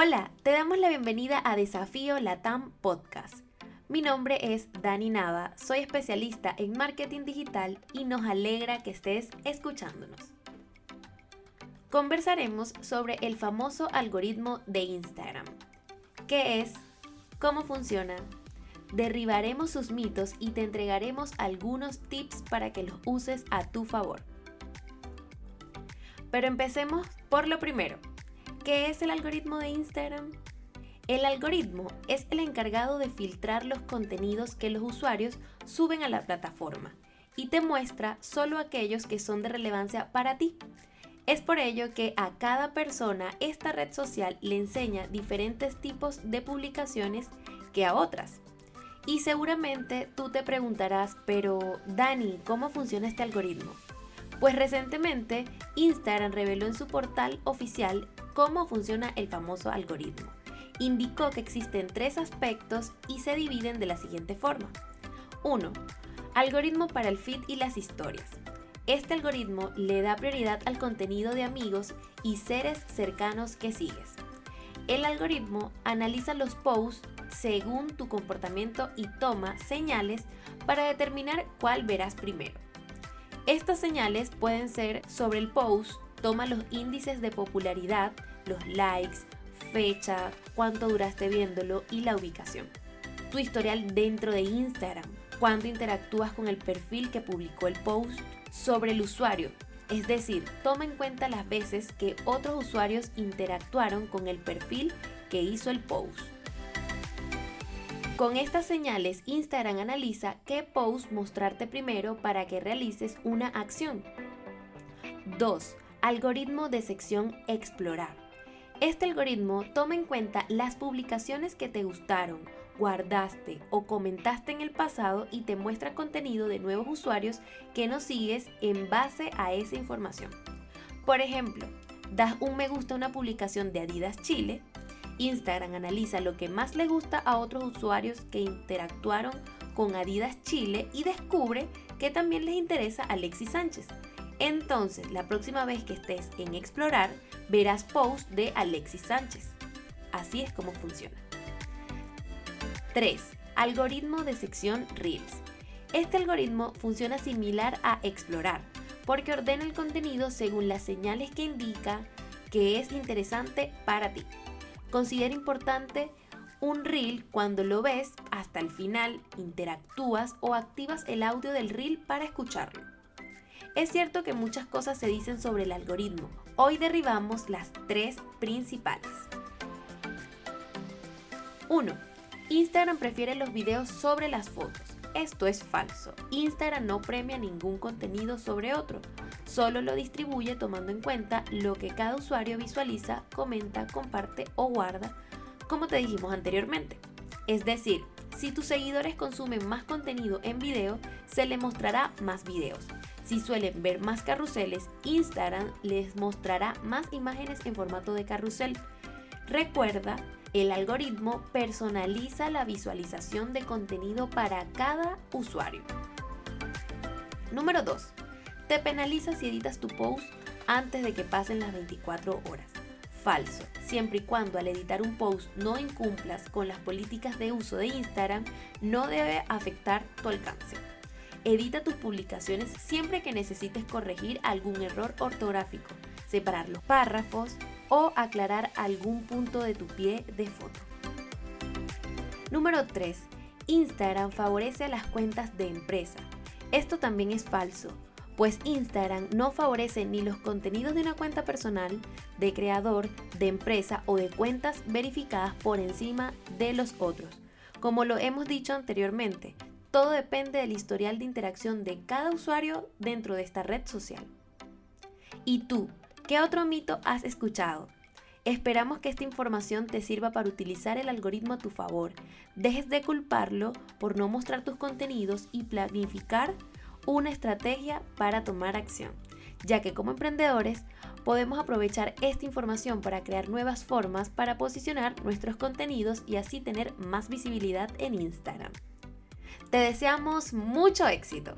Hola, te damos la bienvenida a Desafío Latam Podcast. Mi nombre es Dani Nava, soy especialista en marketing digital y nos alegra que estés escuchándonos. Conversaremos sobre el famoso algoritmo de Instagram. ¿Qué es? ¿Cómo funciona? Derribaremos sus mitos y te entregaremos algunos tips para que los uses a tu favor. Pero empecemos por lo primero. ¿Qué es el algoritmo de Instagram? El algoritmo es el encargado de filtrar los contenidos que los usuarios suben a la plataforma y te muestra solo aquellos que son de relevancia para ti. Es por ello que a cada persona esta red social le enseña diferentes tipos de publicaciones que a otras. Y seguramente tú te preguntarás, pero Dani, ¿cómo funciona este algoritmo? Pues recientemente Instagram reveló en su portal oficial cómo funciona el famoso algoritmo. Indicó que existen tres aspectos y se dividen de la siguiente forma. 1. Algoritmo para el feed y las historias. Este algoritmo le da prioridad al contenido de amigos y seres cercanos que sigues. El algoritmo analiza los posts según tu comportamiento y toma señales para determinar cuál verás primero. Estas señales pueden ser sobre el post, toma los índices de popularidad, los likes, fecha, cuánto duraste viéndolo y la ubicación. Tu historial dentro de Instagram, cuánto interactúas con el perfil que publicó el post sobre el usuario. Es decir, toma en cuenta las veces que otros usuarios interactuaron con el perfil que hizo el post. Con estas señales, Instagram analiza qué post mostrarte primero para que realices una acción. 2. Algoritmo de sección Explorar. Este algoritmo toma en cuenta las publicaciones que te gustaron, guardaste o comentaste en el pasado y te muestra contenido de nuevos usuarios que no sigues en base a esa información. Por ejemplo, das un me gusta a una publicación de Adidas Chile, Instagram analiza lo que más le gusta a otros usuarios que interactuaron con Adidas Chile y descubre que también les interesa Alexis Sánchez. Entonces, la próxima vez que estés en Explorar, verás posts de Alexis Sánchez. Así es como funciona. 3. Algoritmo de sección Reels. Este algoritmo funciona similar a Explorar, porque ordena el contenido según las señales que indica que es interesante para ti. Considera importante un reel cuando lo ves hasta el final, interactúas o activas el audio del reel para escucharlo. Es cierto que muchas cosas se dicen sobre el algoritmo. Hoy derribamos las tres principales. 1. Instagram prefiere los videos sobre las fotos. Esto es falso. Instagram no premia ningún contenido sobre otro. Solo lo distribuye tomando en cuenta lo que cada usuario visualiza, comenta, comparte o guarda, como te dijimos anteriormente. Es decir, si tus seguidores consumen más contenido en video, se les mostrará más videos. Si suelen ver más carruseles, Instagram les mostrará más imágenes en formato de carrusel. Recuerda, el algoritmo personaliza la visualización de contenido para cada usuario. Número 2. Te penaliza si editas tu post antes de que pasen las 24 horas. Falso. Siempre y cuando al editar un post no incumplas con las políticas de uso de Instagram, no debe afectar tu alcance. Edita tus publicaciones siempre que necesites corregir algún error ortográfico, separar los párrafos o aclarar algún punto de tu pie de foto. Número 3. Instagram favorece a las cuentas de empresa. Esto también es falso, pues Instagram no favorece ni los contenidos de una cuenta personal, de creador, de empresa o de cuentas verificadas por encima de los otros. Como lo hemos dicho anteriormente, todo depende del historial de interacción de cada usuario dentro de esta red social. ¿Y tú? ¿Qué otro mito has escuchado? Esperamos que esta información te sirva para utilizar el algoritmo a tu favor. Dejes de culparlo por no mostrar tus contenidos y planificar una estrategia para tomar acción, ya que como emprendedores podemos aprovechar esta información para crear nuevas formas para posicionar nuestros contenidos y así tener más visibilidad en Instagram. Te deseamos mucho éxito.